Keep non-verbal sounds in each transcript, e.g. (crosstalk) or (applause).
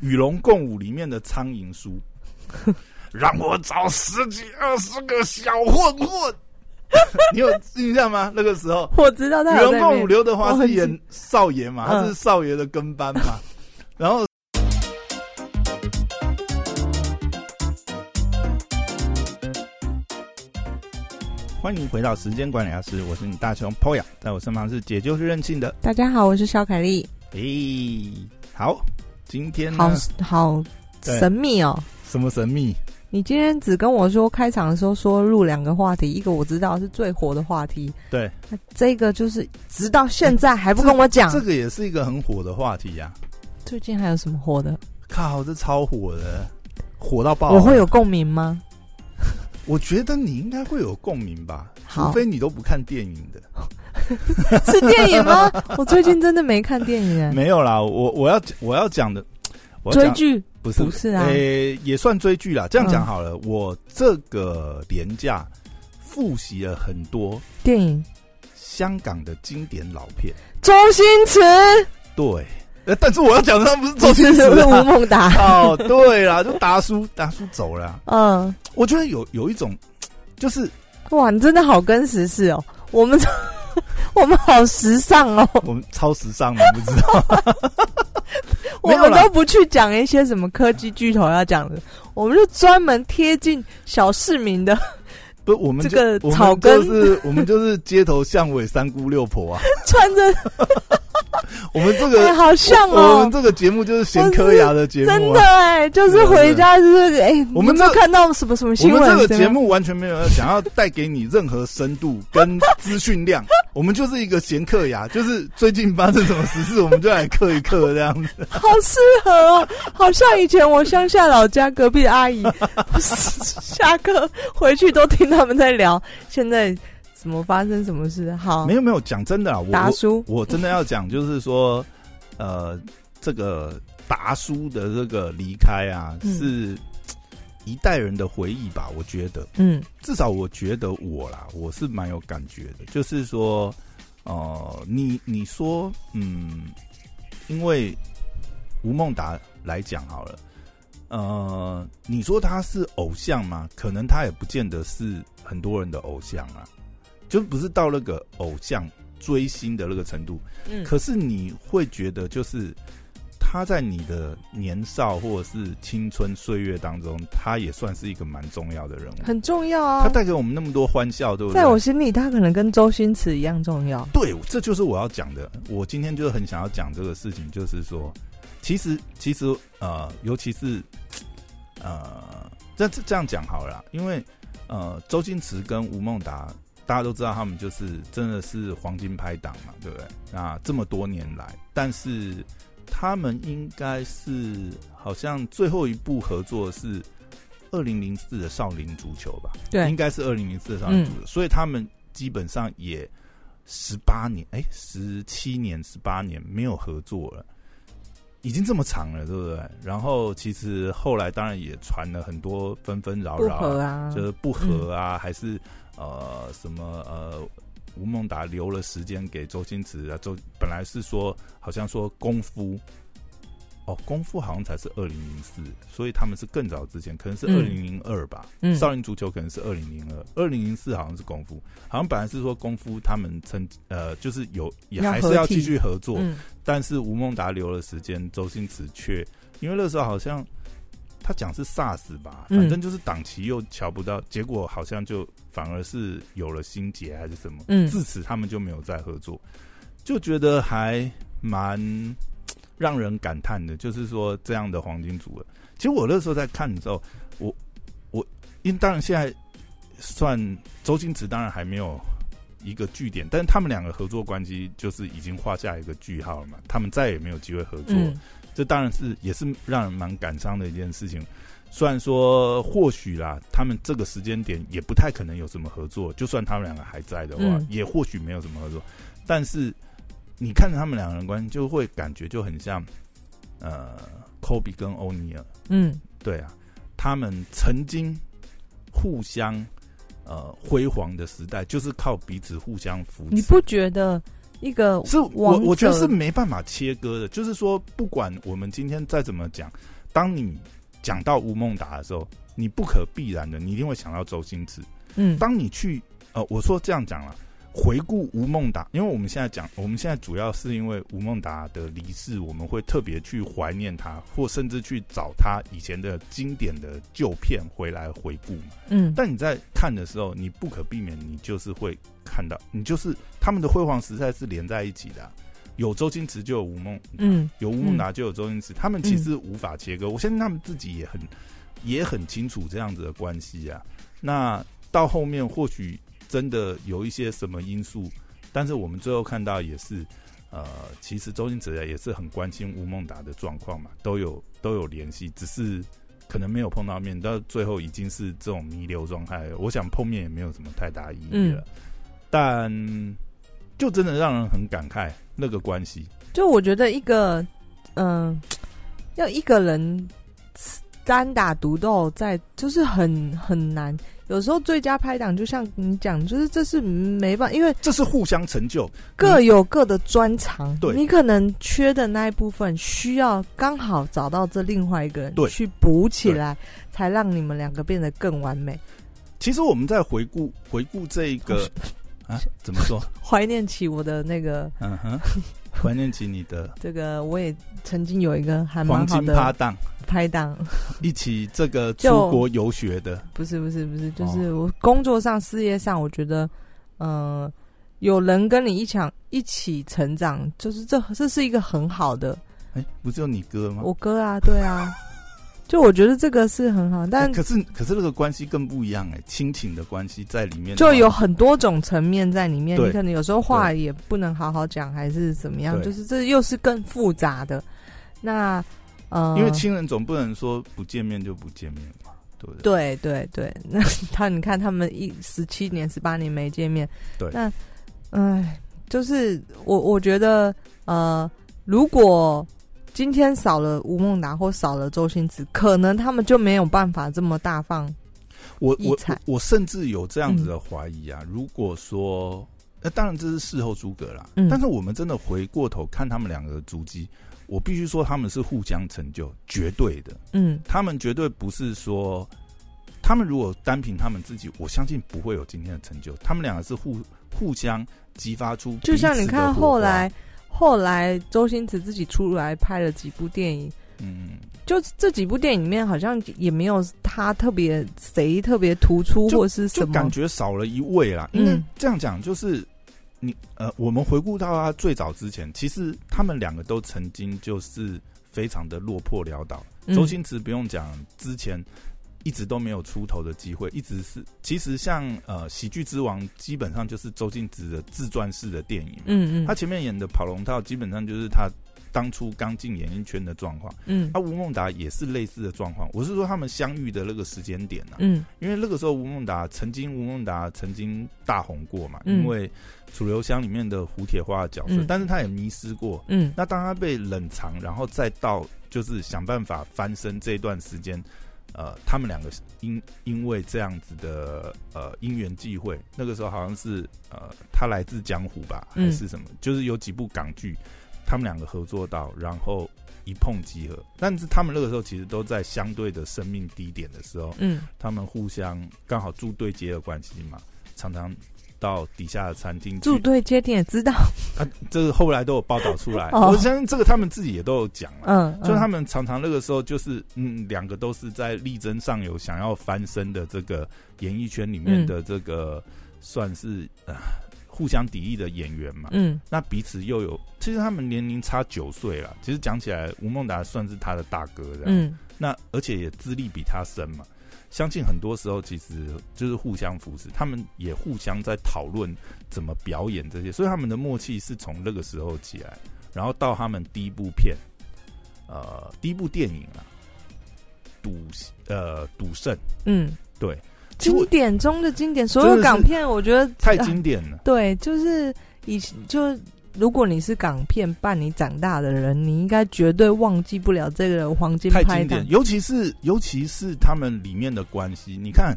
与龙共舞》里面的苍蝇叔，(laughs) 让我找十几二十个小混混。(laughs) 你有印象吗？那个时候，我知道他与龙共舞，刘德华是演少爷嘛，他嗯是少爷的跟班嘛。(laughs) 然后，欢迎回到时间管理大师，我是你大雄 Poya，在我身旁是解就是任性的。大家好，我是肖凯丽，诶、好，今天好，好神秘哦。什么神秘？你今天只跟我说开场的时候说录两个话题，一个我知道是最火的话题，对，这个就是直到现在还不跟我讲。这个也是一个很火的话题呀、最近还有什么火的？靠，这超火的，火到爆啊！我会有共鸣吗？我觉得你应该会有共鸣吧，除非你都不看电影的。(laughs) 是电影吗？我最近真的没看电影耶，没有啦，我我要我要讲的，要追剧不是不是啊诶、也算追剧啦。这样讲嗯好了，我这个年假复习了很多电影。香港的经典老片。周星驰对，呃，但是我要讲的他不是周星驰是吴啊。孟达，(laughs) 哦，对啦，就达叔，达叔走了啊。嗯，我觉得有有一种，就是哇，你真的好跟时事哦，我们我们好时尚哦，我们超时尚的，你不知道。(laughs) 我们都不去讲一些什么科技巨头要讲的，我们就专门贴近小市民的，不，我们这个草根就是 (laughs) 我们就是街头巷尾三姑六婆啊。穿着 (laughs) 我们这哎，个好像哦我哦们，这个节目就是闲科牙的节目真的。哎，就是回家就是哎，我们这看到什么什么新闻？们这个节目完全没有想要带给你任何深度跟资讯量，(laughs) 我们就是一个闲嗑牙，就是最近发生什么实事，我们就来嗑一嗑这样子。(laughs) 好适合哦，好像以前我乡下老家隔壁的阿姨，下课回去都听他们在聊现在怎么发生什么事。好没，有没有，讲真的啊，我我达叔，我真的要讲，就是说，呃，这个达叔的这个离开啊，嗯是一代人的回忆吧？我觉得，嗯至少我觉得我啦，我是蛮有感觉的。就是说，呃，你你说，嗯，因为吴孟达来讲好了，呃，你说他是偶像吗？可能他也不见得是很多人的偶像啊，就不是到那个偶像追星的那个程度。嗯，可是你会觉得，就是他在你的年少或者是青春岁月当中，他也算是一个蛮重要的人物。很重要啊他。带给我们那么多欢笑，对不对？在我心里，他可能跟周星驰一样重要。对，这就是我要讲的。我今天就是很想要讲这个事情，就是说，其实其实呃，尤其是呃，这这这样讲好了啦，因为呃，周星驰跟吴孟达，大家都知道他们就是真的是黄金拍档嘛，对不对？那这么多年来，但是他们应该是好像最后一部合作是二零零四的《少林足球》吧？对应，该是二零零四的少林足球，所以他们基本上也十八年，哎，十七年、十八年没有合作了，已经这么长了，对不对？然后其实后来当然也传了很多纷纷扰扰啊，啊，就是不和啊，还是呃什么呃。吴孟达留了时间给周星驰啊，周本来是说好像说功夫，哦，功夫好像才是二零零四，所以他们是更早之前，可能是二嗯零零二吧。嗯少林足球可能是二零零二，二零零四好像是功夫，好像本来是说功夫他们曾呃就是有也还是要继续合作，嗯，但是吴孟达留了时间，周星驰却因为那时候好像他讲是 SARS 吧，嗯反正就是档期又瞧不到，结果好像就反而是有了心结还是什么，嗯自此他们就没有再合作，就觉得还蛮让人感叹的，就是说这样的黄金组合。其实我那时候在看的时候，我我因为当然现在算周星驰当然还没有一个据点，但是他们两个合作关系就是已经画下一个句号了嘛，他们再也没有机会合作。嗯这当然是也是让人蛮感伤的一件事情。虽然说或许啦，他们这个时间点也不太可能有什么合作，就算他们两个还在的话，嗯也或许没有什么合作。但是你看着他们两个人关系，就会感觉就很像呃，科比跟欧尼尔，嗯，对啊，他们曾经互相呃辉煌的时代，就是靠彼此互相扶持。你不觉得一个是我我觉得是没办法切割的，就是说，不管我们今天再怎么讲，当你讲到吴孟达的时候，你不可必然的，你一定会想到周星驰。嗯当你去呃，我说这样讲了，回顾吴孟达，因为我们现在讲，我们现在主要是因为吴孟达的离世，我们会特别去怀念他，或甚至去找他以前的经典的旧片回来回顾嘛。嗯但你在看的时候，你不可避免，你就是会看到，你就是他们的辉煌时代是连在一起的啊、有周星驰就有吴孟，嗯有吴孟达就有周星驰，他们其实无法切割。我相信他们自己也很也很清楚这样子的关系啊。那到后面或许真的有一些什么因素，但是我们最后看到也是，呃，其实周星驰也是很关心吴孟达的状况嘛，都有都有联系，只是可能没有碰到面，到最后已经是这种弥留状态了。我想碰面也没有什么太大意义了，但就真的让人很感慨那个关系。就我觉得一个，嗯、要一个人单打独斗在，就是很很难。有时候最佳拍档就像你讲，就是这是没办法，因为这是互相成就，各有各的专长。对你可能缺的那一部分，需要刚好找到这另外一个人对去补起来，才让你们两个变得更完美。其实我们在回顾回顾这一个啊，怎么说？(laughs) 怀念起我的那个嗯哼，怀念起你的这个，我也曾经有一个还蛮黄好的金搭档，拍档。(laughs) 一起这个出国游学的，不是不是不是，哦就是我工作上、事业上，我觉得，呃，有人跟你一起一起成长，就是这这是一个很好的。哎，不是有你哥吗？我哥啊，对啊，就我觉得这个是很好，但哎可是可是那个关系更不一样哎，亲情的关系在里面就有很多种层面在里面。你可能有时候话也不能好好讲，还是怎么样，就是这又是更复杂的。那呃，因为亲人总不能说不见面就不见面嘛，对不对？对对对，那 (laughs) 他你看他们一十七年、十八年没见面，对那哎，就是我我觉得呃，如果今天少了吴孟达或少了周星驰，可能他们就没有办法这么大放。我我我我甚至有这样子的嗯怀疑啊，如果说。那当然，这是事后诸葛啦。嗯但是我们真的回过头看他们两个的足迹，我必须说他们是互相成就，绝对的。嗯他们绝对不是说，他们如果单凭他们自己，我相信不会有今天的成就。他们两个是互互相激发出，就像你看后来，后来周星驰自己出来拍了几部电影，嗯，就这几部电影里面好像也没有他特别谁特别突出就或是什么就感。觉少了一位啦。因为嗯这样讲，就是你呃，我们回顾到他最早之前，其实他们两个都曾经就是非常的落魄潦倒。嗯周星驰不用讲，之前一直都没有出头的机会，一直是其实像呃《喜剧之王》，基本上就是周星驰的自传式的电影。嗯嗯，他前面演的《跑龙套》，基本上就是他当初刚进演艺圈的状况。嗯那吴孟达也是类似的状况。我是说他们相遇的那个时间点呢、啊，嗯因为那个时候吴孟达曾经吴孟达曾经大红过嘛，嗯因为《楚留香》里面的胡铁花的角色，嗯但是他也迷失过。嗯那当他被冷藏，然后再到就是想办法翻身这一段时间，呃，他们两个因因为这样子的呃因缘际会，那个时候好像是呃他来自江湖吧，嗯还是什么，就是有几部港剧，他们两个合作到，然后一碰即合。但是他们那个时候其实都在相对的生命低点的时候，嗯他们互相刚好住对接的关系嘛，常常到底下的餐厅去住对接点也知道，啊，这个后来都有报道出来，哦我相信这个他们自己也都有讲了。嗯，就是他们们常常那个时候就是嗯，两个都是在力争上游，想要翻身的这个演艺圈里面的这个、算是呃互相敌意的演员嘛。嗯那彼此又有，其实他们年龄差九岁了。其实讲起来，吴孟达算是他的大哥的。嗯那而且也资历比他深嘛。相信很多时候其实就是互相扶持，他们也互相在讨论怎么表演这些，所以他们的默契是从那个时候起来，然后到他们第一部片，呃，第一部电影啊，赌呃赌圣，嗯，对，经典中的经典，所有港片我觉得太经典了。对，就是以前就如果你是港片伴你长大的人，你应该绝对忘记不了这个黄金拍档太经典，。尤其是尤其是他们里面的关系，你看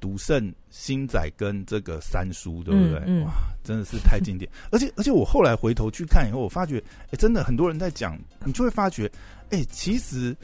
赌圣、星仔跟这个三叔，对不对？嗯嗯哇，真的是太经典。(laughs) 而且而且我后来回头去看以后，我发觉，哎，真的很多人在讲，你就会发觉，哎，其实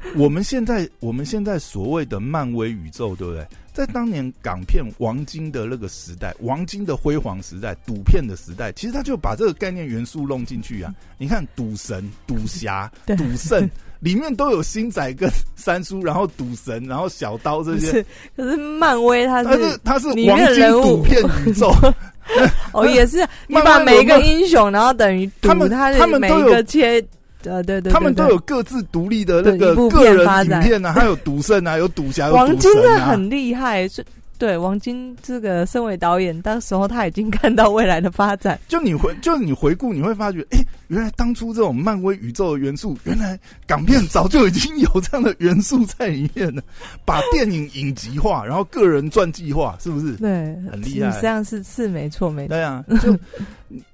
(laughs) 我们现在我们现在所谓的漫威宇宙，对不对？在当年港片王金的那个时代，王金的辉煌时代，赌片的时代，其实他就把这个概念元素弄进去啊。你看，赌神、赌侠、(laughs) 赌圣。里面都有星仔跟三叔，然后赌神，然后小刀这些。可是漫威它是它是黄金赌片宇宙。(laughs) 哦，也是你把每一个英雄，然后等于他们他们都有切，呃，对对，他们都有各自独立的那个个人影片啊，(laughs) 还有赌圣啊，有赌侠，王晶的很厉害是。对王晶这个身为导演，当时候他已经看到未来的发展。(laughs) 就你回，就你回顾，你会发觉，哎，原来当初这种漫威宇宙的元素，原来港片早就已经有这样的元素在里面了。(laughs) 把电影影集化，然后个人传记化，是不是？对，很厉害。这样是是没错，没错。对啊，就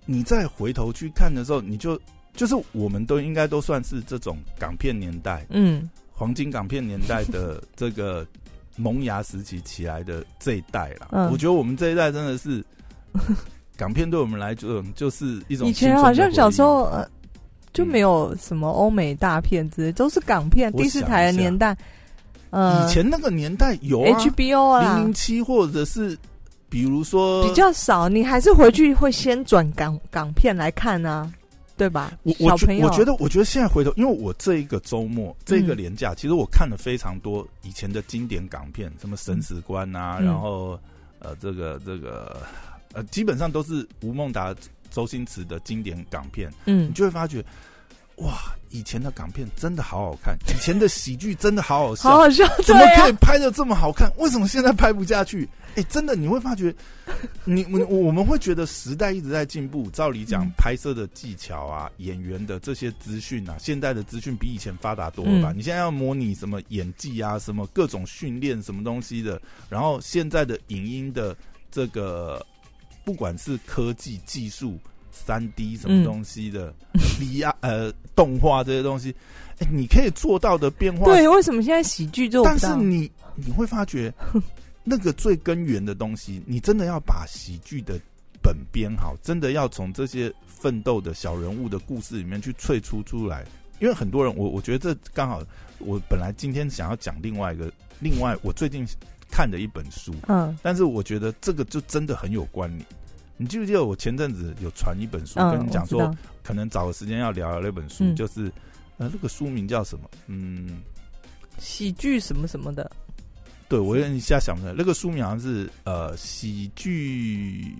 你再回头去看的时候，你就就是我们都应该都算是这种港片年代，嗯，黄金港片年代的这个。萌芽时期起来的这一代啦，我觉得我们这一代真的是 (laughs) 港片对我们来说就是一种。以前好像小时候呃就没有什么欧美大片之类，都是港片。第四台的年代，呃，以前那个年代有 HBO 啊，零零七或者是比如说比较少，你还是回去会先转港港片来看啊。对吧？我我我觉得，我觉得现在回头，因为我这一个周末，这个年假，其实我看了非常多以前的经典港片，什么《神死关》啊，然后呃，这个这个呃，基本上都是吴孟达、周星驰的经典港片。嗯，你就会发觉，哇，以前的港片真的好好看，以前的喜剧真的好好笑，好好笑，怎么可以拍的这么好看？为什么现在拍不下去？哎，真的，你会发觉，你我我们会觉得时代一直在进步。照理讲，拍摄的技巧啊，演员的这些资讯啊，现在的资讯比以前发达多了吧？你现在要模拟什么演技啊，什么各种训练什么东西的，然后现在的影音的这个，不管是科技技术、三 D 什么东西的，VR 呃动画这些东西，哎，你可以做到的变化。对，为什么现在喜剧做不到？但是你你会发觉。(laughs) 那个最根源的东西，你真的要把喜剧的本编好，真的要从这些奋斗的小人物的故事里面去萃出出来。因为很多人，我我觉得这刚好，我本来今天想要讲另外一个，另外我最近看的一本书，嗯，但是我觉得这个就真的很有关联。你记不记得我前阵子有传一本书跟你讲说，可能找个时间要聊聊那本书，就是呃，那个书名叫什么？嗯，喜剧什么什么的。对，我一下想不起来，那个书名好像是呃喜剧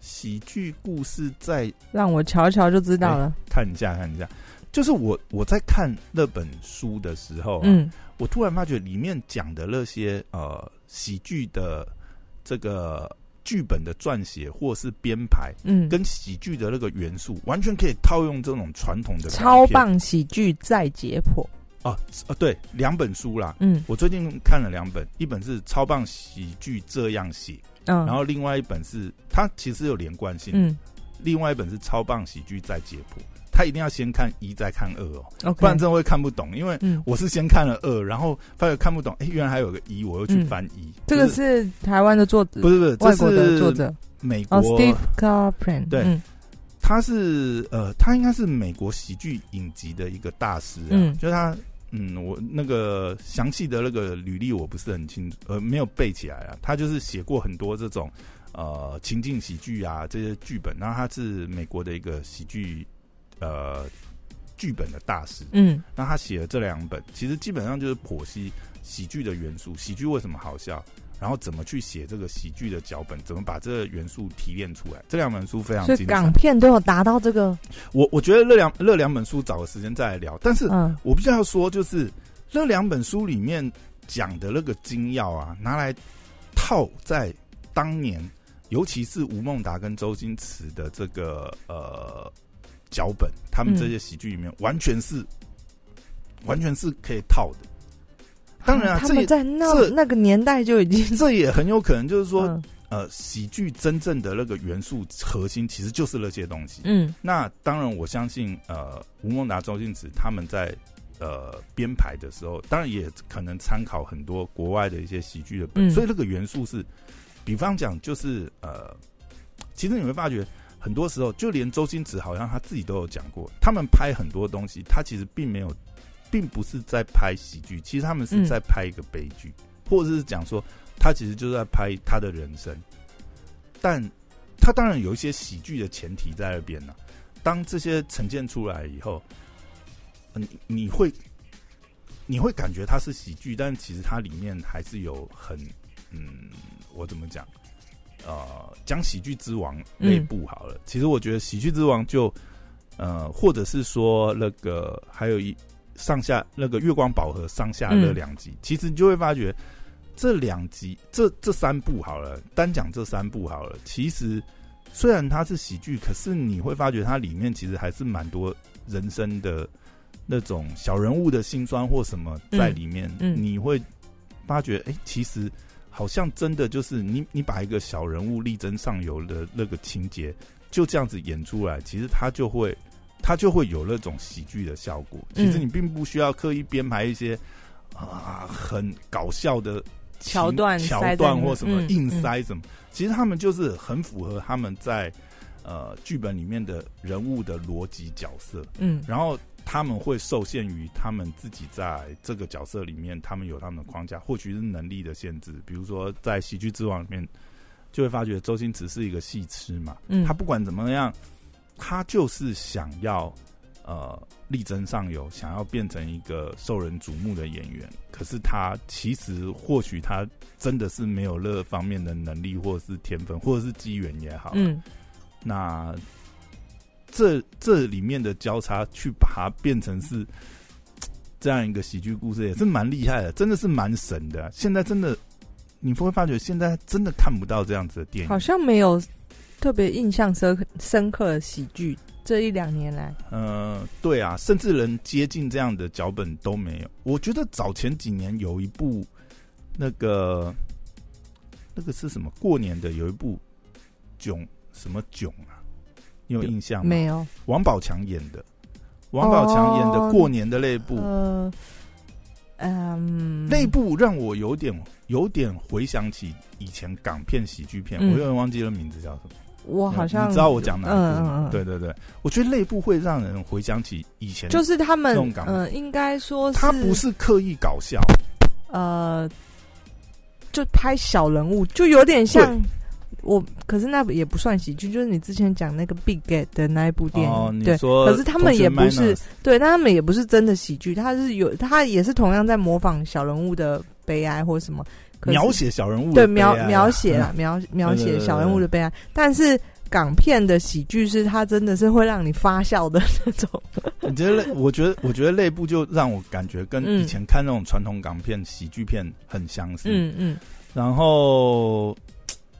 喜剧故事在，让我瞧瞧就知道了。看一下，看一下，就是我我在看那本书的时候，嗯，我突然发觉里面讲的那些呃喜剧的这个剧本的撰写或是编排，嗯，跟喜剧的那个元素，完全可以套用这种传统的超棒喜剧再解剖。哦，啊，对，两本书啦。嗯，我最近看了两本，一本是《超棒喜剧这样写》，嗯，然后另外一本是它其实有连贯性，嗯，另外一本是《超棒喜剧再解剖》，他一定要先看一再看二哦，不然真的会看不懂。因为我是先看了二，然后发现看不懂，哎，原来还有个一，我又去翻一。这个是台湾的作者，不是不是，外国的作者，美国 Steve Carpenter，对。他是呃，他应该是美国喜剧影集的一个大师啊，就是他。嗯，我那个详细的那个履历我不是很清楚，呃，没有背起来啊。他就是写过很多这种呃情境喜剧啊这些剧本，然后他是美国的一个喜剧呃剧本的大师。嗯，那他写了这两本，其实基本上就是剖析喜剧的元素，喜剧为什么好笑。然后怎么去写这个喜剧的脚本？怎么把这个元素提炼出来？这两本书非常，所以港片都有达到这个。我我觉得那两那两本书找个时间再来聊。但是，我必须要说，就是那两本书里面讲的那个精要啊，拿来套在当年，尤其是吴孟达跟周星驰的这个呃脚本，他们这些喜剧里面，完全是完全是可以套的。当然啊，他们在那那个年代就已经，(laughs) 这也很有可能就是说，呃，喜剧真正的那个元素核心其实就是那些东西。嗯，那当然，我相信，呃，吴孟达、周星驰他们在呃编排的时候，当然也可能参考很多国外的一些喜剧的本，所以那个元素是，比方讲，就是呃，其实你会发觉，很多时候就连周星驰好像他自己都有讲过，他们拍很多东西，他其实并没有，并不是在拍喜剧，其实他们是在拍一个悲剧，或者是讲说他其实就是在拍他的人生，但他当然有一些喜剧的前提在那边呢。当这些呈现出来以后，你你会你会感觉它是喜剧，但其实它里面还是有很嗯，我怎么讲？呃，讲喜剧之王那部好了。其实我觉得喜剧之王就呃，或者是说那个还有一上下那个月光宝盒上下那两集，其实你就会发觉这两集这这三部好了，单讲这三部好了，其实。虽然它是喜剧，可是你会发觉它里面其实还是蛮多人生的那种小人物的辛酸或什么在里面。你会发觉，哎，其实好像真的就是你，你把一个小人物力争上游的那个情节就这样子演出来，其实他就会他就会有那种喜剧的效果。其实你并不需要刻意编排一些啊很搞笑的。桥段、桥段或什么硬塞什么，其实他们就是很符合他们在呃剧本里面的人物的逻辑角色。嗯，然后他们会受限于他们自己在这个角色里面，他们有他们的框架，或许是能力的限制。比如说在《喜剧之王》里面，就会发觉周星驰是一个戏痴嘛，他不管怎么样，他就是想要。呃，力争上游，想要变成一个受人瞩目的演员，可是他其实或许他真的是没有那方面的能力，或者是天分，或者是机缘也好。嗯，那这这里面的交叉，去把它变成是这样一个喜剧故事，也是蛮厉害的，真的是蛮神的。现在真的，你会发觉现在真的看不到这样子的电影，好像没有特别印象深深刻的喜剧。这一两年来，嗯，对啊，甚至能接近这样的脚本都没有。我觉得早前几年有一部，那个那个是什么？过年的有一部囧什么囧啊？你有印象吗？没有。王宝强演的，王宝强演的过年的那部，嗯，那部让我有点有点回想起以前港片喜剧片，我有点忘记了名字叫什么。我好像你知道我讲哪一部？对对对，我觉得内部会让人回想起以前，就是他们嗯，应该说他不是刻意搞笑，呃，就拍小人物，就有点像我。可是那也不算喜剧，就是你之前讲那个《Big Get》的那一部电影，对。可是他们也不是对，但他们也不是真的喜剧，他是有他也是同样在模仿小人物的悲哀或什么。描写小人物对描描写啦描描写小人物的悲哀，但是港片的喜剧是它真的是会让你发笑的那种。(laughs) 你觉得？我觉得，我觉得那部就让我感觉跟以前看那种传统港片喜剧片很相似。嗯嗯。然后，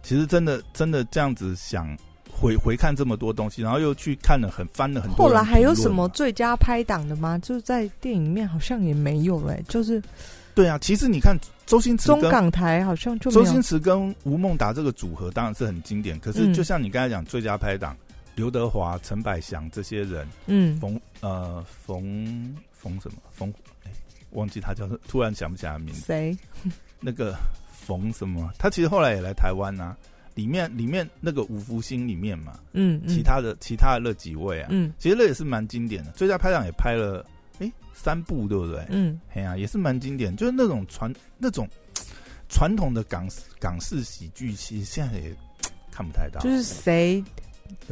其实真的真的这样子想回回看这么多东西，然后又去看了很翻了很多。后来还有什么最佳拍档的吗？就是在电影里面好像也没有哎，就是。对啊，其实你看周星驰中港台好像就周星驰跟吴孟达这个组合当然是很经典。可是就像你刚才讲最佳拍档，刘德华、陈百祥这些人，嗯，冯呃冯冯什么冯，哎，忘记他叫，突然想不起来名字。谁？(laughs) 那个冯什么？他其实后来也来台湾呐。里面里面那个五福星里面嘛，嗯，其他的其他的那几位啊，嗯，其实那也是蛮经典的。最佳拍档也拍了。三部对不对？嗯，哎呀，也是蛮经典，就是那种传那种传统的港港式喜剧，其实现在也看不太到。就是谁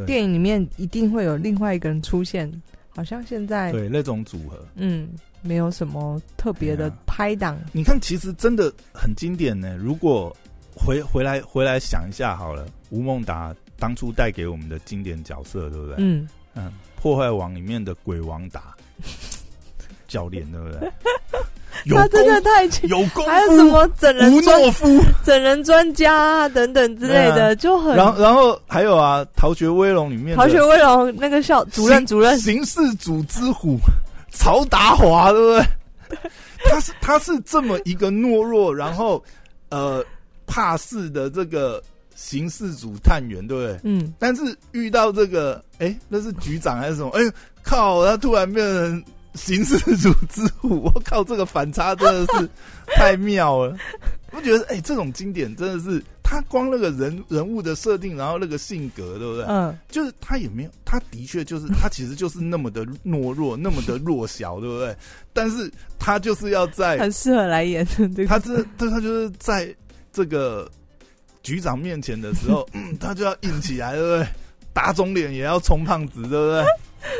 电影里面一定会有另外一个人出现，好像现在对那种组合，嗯，没有什么特别的拍档。你看，其实真的很经典呢。如果回回来回来想一下好了，吴孟达当初带给我们的经典角色，对不对？嗯嗯，破坏王里面的鬼王达。教练对不对？(laughs) 他真的太有功，还有什么整人吴诺夫、整人专家啊等等之类的，就很。然后，然后还有啊，《逃学威龙》里面，《逃学威龙》那个校主任，主任刑事组之虎曹达华，对不对？(laughs) 他是他是这么一个懦弱，然后呃怕事的这个刑事组探员，对不对？嗯。但是遇到这个，哎，那是局长还是什么？哎靠！他突然变成。刑事组之虎，我靠，这个反差真的是太妙了！我觉得，哎，这种经典真的是他光那个人人物的设定，然后那个性格，对不对？嗯，就是他也没有，他的确就是他其实就是那么的懦弱，那么的弱小，对不对？但是他就是要在很适合来演这个。他这对他就是在这个局长面前的时候，(laughs) 嗯，他就要硬起来，对不对？打肿脸也要充胖子，对不对？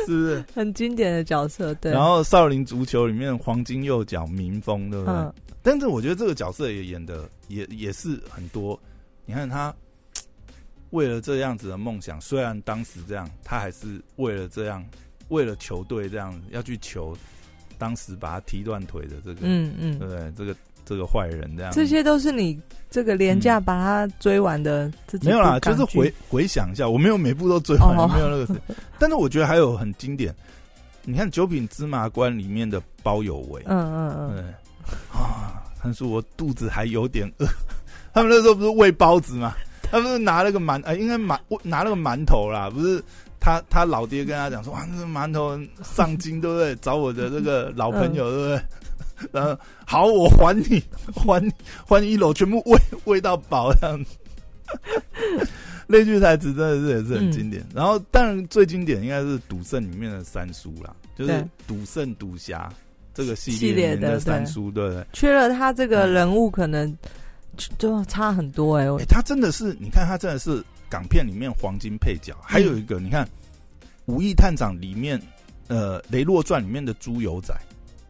是不是？(laughs) 很经典的角色，对。然后《少林足球》里面黄金右脚民风，对不对？嗯但是我觉得这个角色也 (laughs) 演的也也是很多。你看他为了这样子的梦想，虽然当时这样，他还是为了这样，为了球队这样要去求，当时把他踢断腿的这个，嗯嗯。对，不对？这个这个坏人这样，这些都是你这个廉价把他追完的自己没有啦，就是回回想一下，我没有每部都追完，哦。没有那个。(laughs) 但是我觉得还有很经典，你看《九品芝麻官》里面的包有为，嗯嗯嗯，对啊，但是我肚子还有点饿。(laughs) 他们那时候不是喂包子吗？他不是拿了个馒，呃，应该馒拿了个馒头啦，不是他他老爹跟他讲说，哇，那个馒头上京，对不对？找我的这个老朋友，对不对？(laughs) 然后好，我还你，(laughs) 还你，还你一楼，全部喂喂到饱这样子。那句台词真的是也是很经典。然后，当然最经典应该是《赌圣》里面的三叔啦，就是《赌圣》《赌侠》这个系系列的列的三叔，对。不对？缺了他这个人物，可能就差很多哎、他真的是，你看他真的是港片里面黄金配角。还有一个，你看《武义探长》里面，呃，《雷洛传》里面的猪油仔，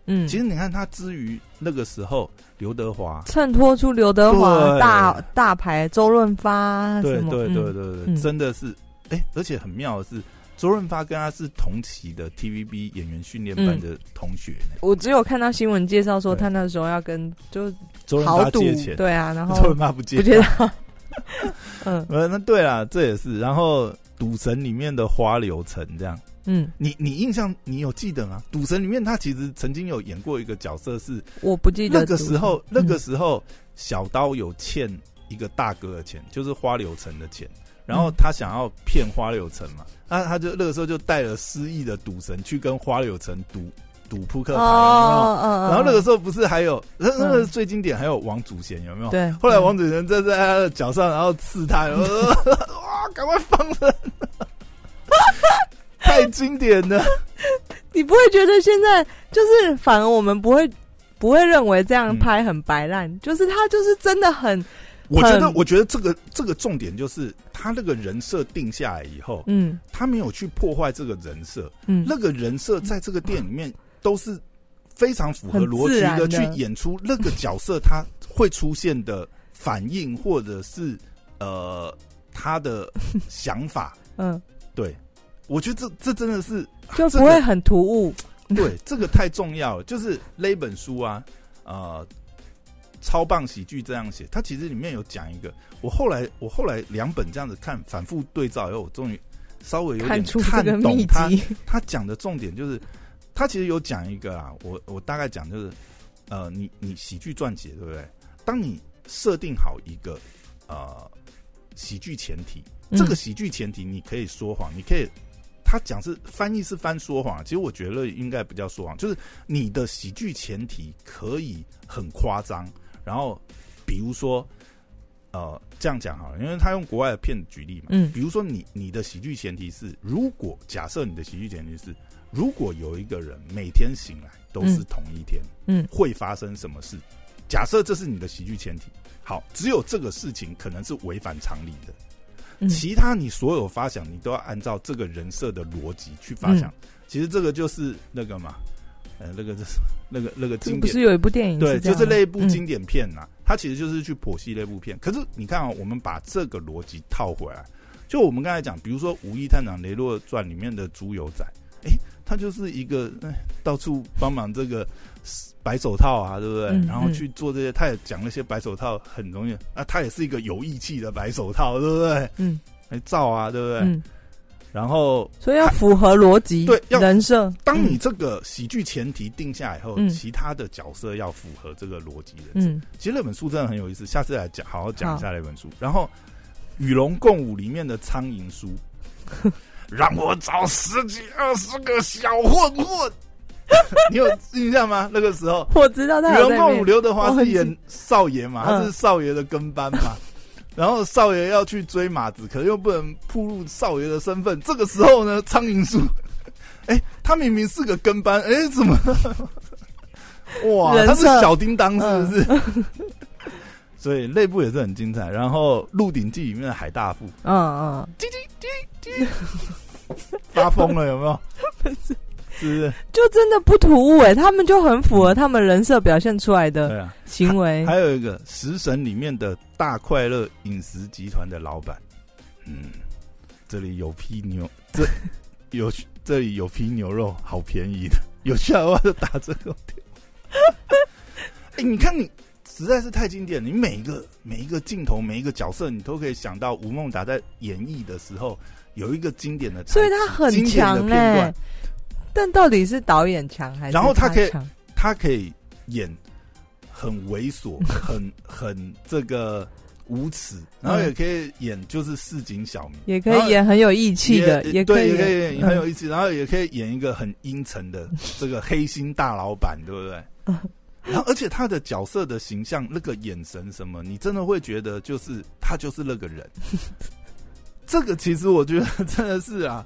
嗯，其实你看他之于那个时候，刘德华，衬托出刘德华大大牌周润发对对对对嗯对，嗯。真的是，哎、而且很妙的是，周润发跟他是同期的 TVB 演员训练班的同学呢。我只有看到新闻介绍说他那时候要跟就周润发借钱，对啊，然后周润发不借，不知道，(laughs) 嗯。呃，那对啦，这也是。然后《赌神》里面的花柳城这样。嗯，你你印象你有记得吗？《赌神》里面他其实曾经有演过一个角色是我不记得那个时候，嗯。那个时候小刀有欠一个大哥的钱，就是花柳城的钱，然后他想要骗花柳城嘛，那他就那个时候就带了失忆的赌神去跟花柳城赌赌扑克牌，然后那个时候不是还有那那个嗯最经典还有王祖贤有没有？对，后来王祖贤站在他的脚上，然后刺他，(laughs) 然后说哇，赶快放人！太经典了。你不会觉得现在就是反而我们不会不会认为这样拍很白烂，就是他就是真的很我觉得，我觉得这个这个重点就是他那个人设定下来以后，嗯他没有去破坏这个人设，嗯那个人设在这个电影里面都是非常符合很逻辑的的去演出那个角色他会出现的反应，或者是呃他的想法。(laughs) 嗯，对，我觉得这这真的是就这个不会很突兀。(laughs) 对，这个太重要了。就是那本书啊，呃，超棒喜剧这样写，它其实里面有讲一个，我后来我后来两本这样子看，反复对照以后，我终于稍微有点看懂他籍，(laughs) 他讲的重点就是，他其实有讲一个啊，我我大概讲就是，呃，你你喜剧撰写对不对？当你设定好一个呃喜剧前提，这个嗯喜剧前提你可以说谎，你可以。他讲是翻译是翻说谎，其实我觉得应该不叫说谎，就是你的喜剧前提可以很夸张，然后比如说，呃，这样讲好了，因为他用国外的片子举例嘛，嗯比如说你你的喜剧前提是，如果假设你的喜剧前提是，如果有一个人每天醒来都是同一天，嗯会发生什么事？假设这是你的喜剧前提，好，只有这个事情可能是违反常理的，嗯其他你所有发想，你都要按照这个人设的逻辑去发想。嗯其实这个就是那个嘛，呃，那个就是那个那个这经典不是有一部电影对，就是那一部嗯经典片呐、它其实就是去剖析那部片。可是你看啊、我们把这个逻辑套回来，就我们刚才讲，比如说《武义探长雷洛传》里面的猪油仔，哎、他就是一个哎到处帮忙这个白手套啊，对不对？嗯然后嗯去做这些，他也讲那些白手套很容易啊，他也是一个有义气的白手套，对不对？嗯来造啊，对不对？嗯，然后所以要符合逻辑，对要人设。当你嗯这个喜剧前提定下来以后，嗯其他的角色要符合这个逻辑的。嗯其实那本书真的很有意思，下次来讲，好好讲一下那本书。然后《与龙共舞》里面的苍蝇书，(laughs) 让我找十几二十个小混混，(laughs) 你有印象吗？那个时候，我知道《他与龙共舞》刘德华是演少爷嘛，嗯他是少爷的跟班嘛。然后少爷要去追马子，可又不能暴露少爷的身份。这个时候呢，苍蝇叔，(laughs) 哎，他明明是个跟班，哎，怎么？(laughs) 哇，他是小叮当是不是？(laughs) 所以内部也是很精彩。然后《鹿鼎记》里面的海大富，嗯嗯，叽叽叽叽，发疯了有没有？是不是？就真的不突兀哎，他们就很符合他们人设表现出来的行为。还有一个《食神》里面的大快乐饮食集团的老板，嗯，这里有批牛，这 (laughs) 有这里有批牛肉，好便宜的，(laughs) 有需要的话就打折扣。(laughs) 哎，你看你实在是太经典，你每一个每一个镜头每一个角色，你都可以想到吴孟达在演绎的时候有一个经典的，所以他很强哎。但到底是导演强还是？然后他可以，他可以演很猥琐、(laughs) 很很这个无耻，然后也可以演就是市井小民，也可以演很有义气的，也可以也可以演很有义气，然后也可以演一个很阴沉的 (laughs) 这个黑心大老板，对不对？然后而且他的角色的形象、那个眼神什么，你真的会觉得就是他就是那个人。(laughs) 这个其实我觉得真的是啊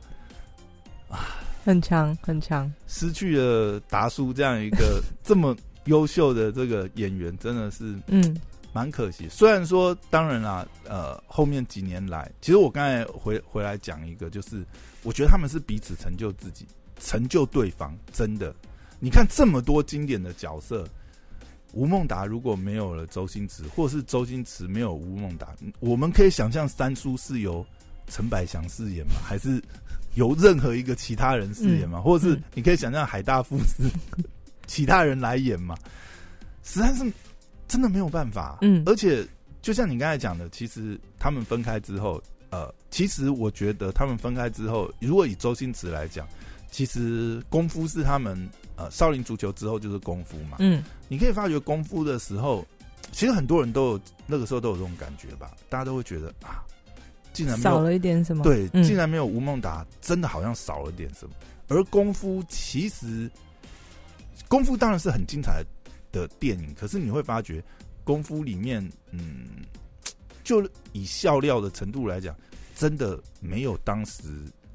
啊。很强，很强。失去了达叔这样一个 (laughs) 这么优秀的这个演员，真的是嗯，蛮可惜。虽然说，当然啦，呃，后面几年来，其实我刚才回回来讲一个，就是我觉得他们是彼此成就自己，成就对方。真的，你看这么多经典的角色，吴孟达如果没有了周星驰，或是周星驰没有吴孟达，我们可以想象三叔是由陈百祥饰演吗？还是？由任何一个其他人饰演嘛，或者是你可以想象海大富是 (laughs) 其他人来演嘛，实在是真的没有办法。嗯，而且就像你刚才讲的，其实他们分开之后，呃，其实我觉得他们分开之后，如果以周星驰来讲，其实功夫是他们呃少林足球之后就是功夫嘛。嗯，你可以发觉功夫的时候，其实很多人都有那个时候都有这种感觉吧，大家都会觉得啊。竟然少了一点什么？对，竟然没有吴孟达，真的好像少了点什么。而功夫其实，功夫当然是很精彩的电影，可是你会发觉，功夫里面，嗯，就以笑料的程度来讲，真的没有当时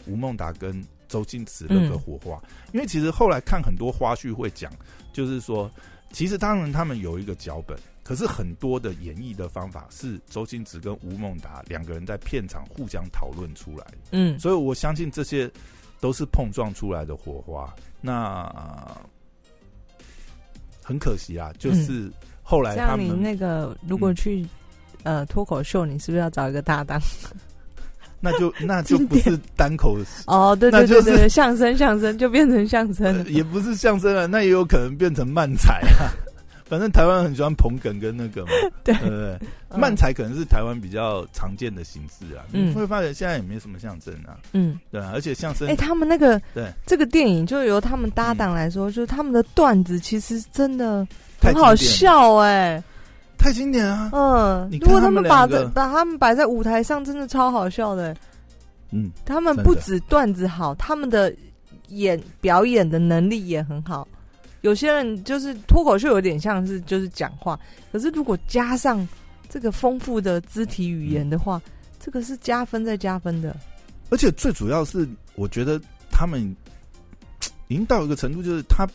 吴孟达跟周星驰那个火花。因为其实后来看很多花絮会讲，就是说，其实当然他们有一个脚本。可是很多的演绎的方法是周星驰跟吴孟达两个人在片场互相讨论出来的，嗯，所以我相信这些都是碰撞出来的火花。那很可惜啊，就是后来他们那个如果去呃脱口秀，你是不是要找一个搭档？那就 (laughs) 那就不是单口哦，对对对对，相声相声就变成相声，(laughs) 也不是相声了，那也有可能变成漫才啊。反正台湾很喜欢捧梗跟那个嘛，(laughs) 对不对？漫才可能是台湾比较常见的形式啊。你会发现现在也没什么相声啊。嗯，对，而且相声，哎，他们那个对这个电影，就由他们搭档来说，就是他们的段子其实真的很好笑，哎，太经典啊。嗯，如果他们把这把他们摆在舞台上，真的超好笑的。嗯，他们不止段子好，他们的演表演的能力也很好。有些人就是脱口秀，有点像是就是讲话，可是如果加上这个丰富的肢体语言的话，这个是加分再加分的。而且最主要是，我觉得他们已经到一个程度，就是他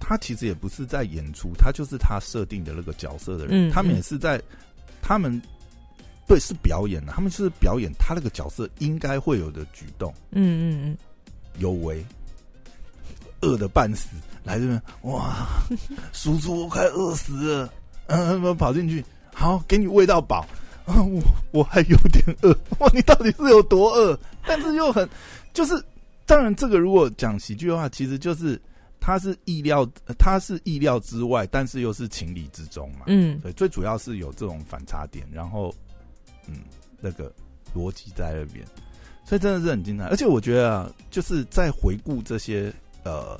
他其实也不是在演出，他就是他设定的那个角色的人。他们也是在他们对是表演的，他们就是表演他那个角色应该会有的举动。嗯嗯嗯，有为饿的半死。来这边哇，叔叔我快饿死了，嗯，(laughs) 跑进去，好，给你喂到饱，(laughs) 我我还有点饿，(laughs) 哇，你到底是有多饿？但是又很，就是当然，这个如果讲喜剧的话，其实就是它是意料，它是意料之外，但是又是情理之中嘛，嗯，对，最主要是有这种反差点，然后嗯，那个逻辑在那边，所以真的是很精彩，而且我觉得啊，就是在回顾这些呃。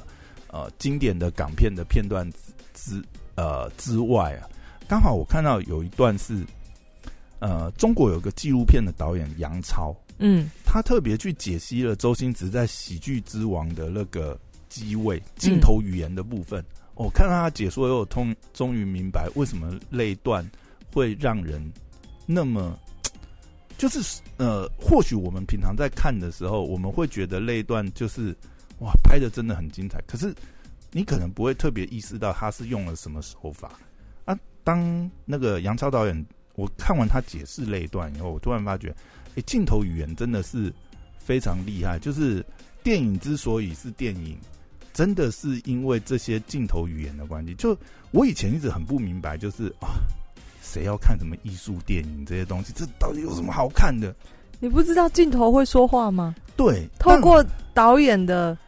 呃，经典的港片的片段之呃之外啊，刚好我看到有一段是，呃，中国有个纪录片的导演杨超，嗯，他特别去解析了周星驰在《喜剧之王》的那个机位镜头语言的部分。我看到他解说，又通终于明白为什么那一段会让人那么就是呃，或许我们平常在看的时候，我们会觉得那一段就是哇，拍的真的很精彩。可是你可能不会特别意识到他是用了什么手法啊。当那个杨超导演，我看完他解释那一段以后，我突然发觉，哎，镜头语言真的是非常厉害。就是电影之所以是电影，真的是因为这些镜头语言的关系。就我以前一直很不明白，就是啊。谁要看什么艺术电影这些东西？这到底有什么好看的？你不知道镜头会说话吗？对，透过导演的，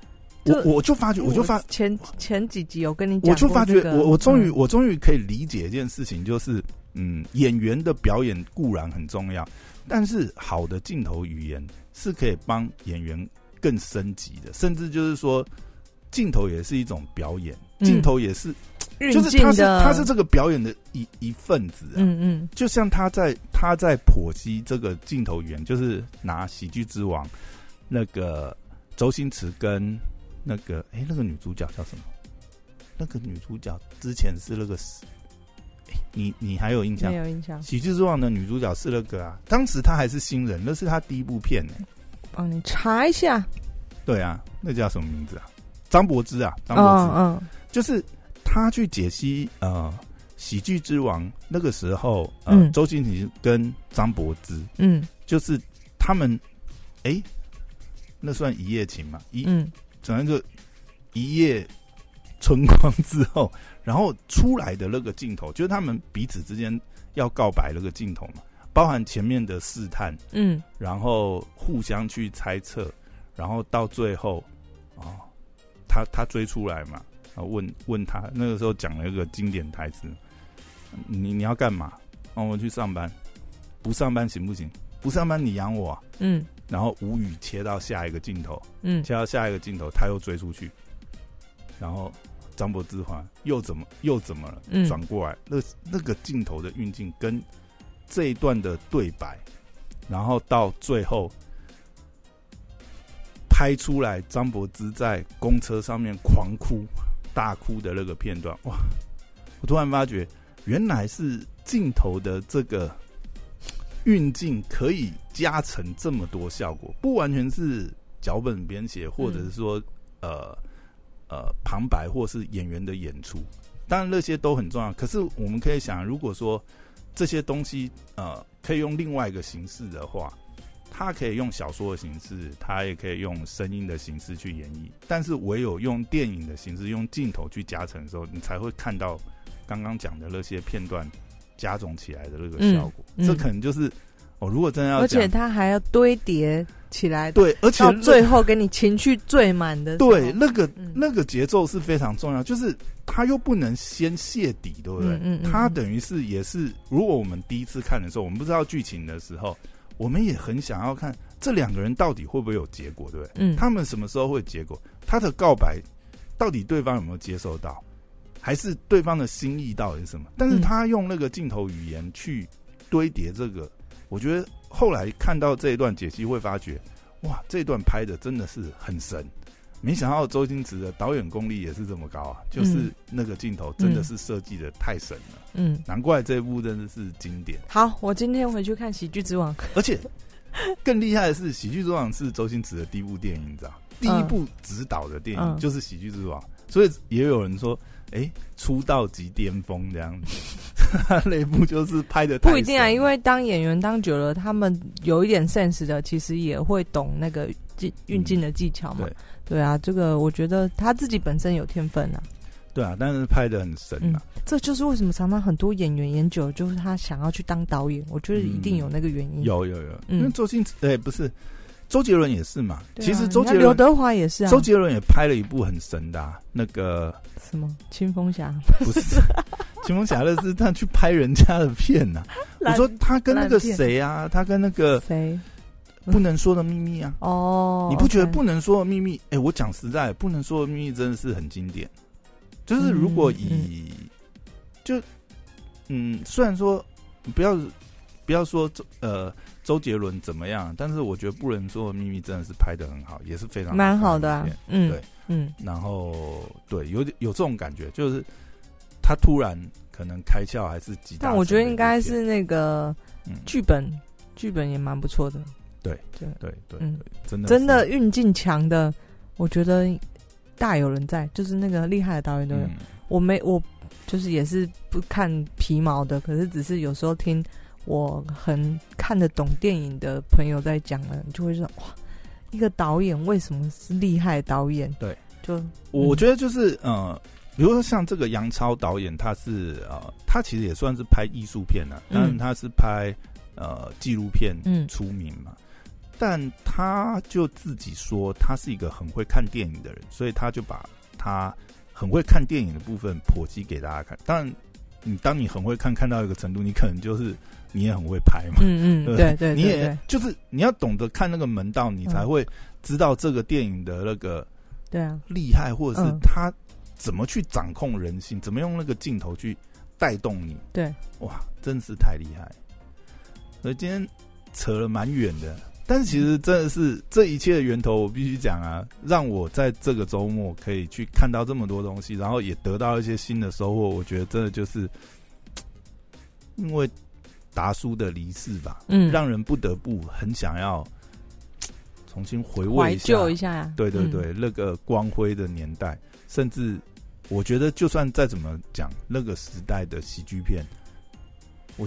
我我就发觉，我就发前前几集有跟你讲，我就发觉，我我终于我终于可以理解一件事情，就是嗯，演员的表演固然很重要，但是好的镜头语言是可以帮演员更升级的，甚至就是说，镜头也是一种表演，镜头也是。就是他是他是这个表演的一一份子，嗯嗯，就像他在他在剖析这个镜头语言，就是拿喜剧之王那个周星驰跟那个哎那个女主角叫什么？那个女主角之前是那个，你你还有印象？没有印象。喜剧之王的女主角是那个啊，当时她还是新人，那是她第一部片呢。帮你查一下。对啊，那叫什么名字啊？张柏芝啊，张柏芝，嗯，就是。他去解析呃喜剧之王那个时候，呃周星驰跟张柏芝，嗯，就是他们，哎，那算一夜情嘛？一，整那个一夜春光之后，然后出来的那个镜头，就是他们彼此之间要告白那个镜头嘛，包含前面的试探，嗯，然后互相去猜测，然后到最后，哦，他他追出来嘛。问问他那个时候讲了一个经典台词：“你你要干嘛？让我去上班，不上班行不行？不上班你养我。”嗯，然后无语切到下一个镜头，嗯，切到下一个镜头，他又追出去，然后张柏芝话又怎么又怎么了？转过来，那那个镜头的运镜跟这一段的对白，然后到最后。拍出来张柏芝在公车上面狂哭。大哭的那个片段，哇！我突然发觉，原来是镜头的这个运镜可以加成这么多效果，不完全是脚本编写，或者是说呃呃旁白，或是演员的演出。当然那些都很重要，可是我们可以想，如果说这些东西呃可以用另外一个形式的话。它可以用小说的形式，它也可以用声音的形式去演绎，但是唯有用电影的形式，用镜头去加成的时候，你才会看到刚刚讲的那些片段加总起来的那个效果。这可能就是哦，如果真的要，而且它还要堆叠起来，对，而且最后给你情绪最满的，对，那个那个节奏是非常重要，就是它又不能先泄底，对不对？嗯嗯，它等于是也是，如果我们第一次看的时候，我们不知道剧情的时候。我们也很想要看这两个人到底会不会有结果，对不对？嗯，他们什么时候会结果？他的告白到底对方有没有接受到？还是对方的心意到底是什么？但是他用那个镜头语言去堆叠这个，我觉得后来看到这一段解析会发觉，哇，这段拍的真的是很神。没想到周星驰的导演功力也是这么高啊！就是那个镜头真的是设计的太神了，嗯，难怪这部真的是经典。好，我今天回去看《喜剧之王》，而且更厉害的是，《喜剧之王》是周星驰的第一部电影，你知道？第一部指导的电影就是《喜剧之王》，所以也有人说，哎，出道即巅峰这样子。(laughs) 那部就是拍的不一定啊，因为当演员当久了，他们有一点 sense 的，其实也会懂那个运运镜的技巧嘛。对啊，这个我觉得他自己本身有天分啊。对啊，但是拍的很神啊。这就是为什么常常很多演员演久，就是他想要去当导演。我觉得一定有那个原因。有有有，因为周星驰哎，不是周杰伦也是嘛。其实周杰伦、刘德华也是啊。周杰伦也拍了一部很神的啊那个什么《青风侠》？(laughs) 不是《青风侠》，那是他去拍人家的片呐。(laughs) 我说他跟那个谁啊？他跟那个谁？不能说的秘密啊！哦，你不觉得不能说的秘密？哎，我讲实在，不能说的秘密真的是很经典。就是如果以就嗯，虽然说不要不要说周呃周杰伦怎么样，但是我觉得不能说的秘密真的是拍的很好，也是非常蛮好的。嗯，对，嗯，然后对，有有这种感觉，就是他突然可能开窍还是几大，但我觉得应该是那个剧本。剧本也蛮不错的。对对对对嗯，真的真的运镜强的，我觉得大有人在，就是那个厉害的导演都有。嗯我没我就是也是不看皮毛的，可是只是有时候听我很看得懂电影的朋友在讲了，你就会说哇，一个导演为什么是厉害导演？对，就我觉得就是呃，比如说像这个杨超导演，他是呃，他其实也算是拍艺术片啊，嗯但他是拍呃纪录片嗯出名嘛。但他就自己说，他是一个很会看电影的人，所以他就把他很会看电影的部分剖析给大家看。当然，你当你很会看看到一个程度，你可能就是你也很会拍嘛。嗯嗯，(laughs) 对对对你也就是你要懂得看那个门道，你才嗯会知道这个电影的那个对啊，厉害，或者是嗯他怎么去掌控人心，怎么用那个镜头去带动你。对，哇，真是太厉害！所以今天扯了蛮远的，但是其实真的是这一切的源头，我必须讲啊，让我在这个周末可以去看到这么多东西，然后也得到一些新的收获。我觉得真的就是因为达叔的离世吧，嗯，让人不得不很想要重新回味一下。旧一下。呀。嗯对对对，那个光辉的年代，甚至我觉得，就算再怎么讲，那个时代的喜剧片，我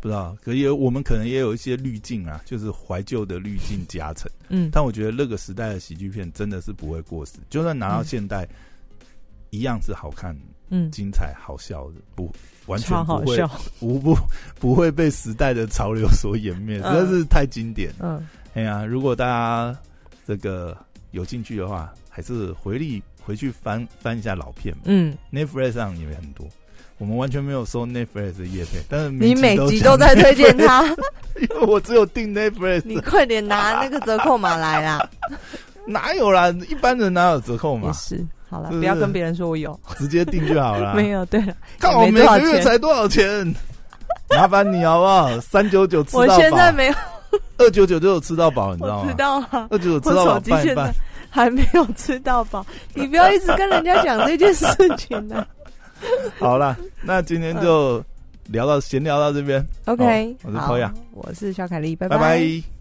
不知道，可也我们可能也有一些滤镜啊，就是怀旧的滤镜加成。嗯，但我觉得那个时代的喜剧片真的是不会过时，就算拿到嗯。现代，一样是好看、嗯，精彩、好笑的，不完全不会好笑。不不不会被时代的潮流所湮灭，实在是太经典。嗯，哎呀，如果大家这个有兴趣的话，还是回力回去翻翻一下老片。嗯，Netflix 上也很多，我们完全没有收 Netflix 的业配，但是你每集都在推荐他，(laughs) 因为我只有订 Netflix，你快点拿那个折扣码来啦！(laughs) 哪有啦？一般人哪有折扣码？是，好了，不要跟别人说我有，直接定就好了。(laughs) 没有。对了，看我每个月才多少钱？(laughs) 麻烦你好不好？三九九吃我到饱，现在没有，二九九就有吃到饱，你知道吗知吗？道啊，二九九吃到饱手机现在拌一拌。还没有吃到饱，(laughs) 你不要一直跟人家讲这件事情呢、好了，那今天就聊到闲聊到这边。OK，好我是好 Poya 我是小凯丽，拜拜拜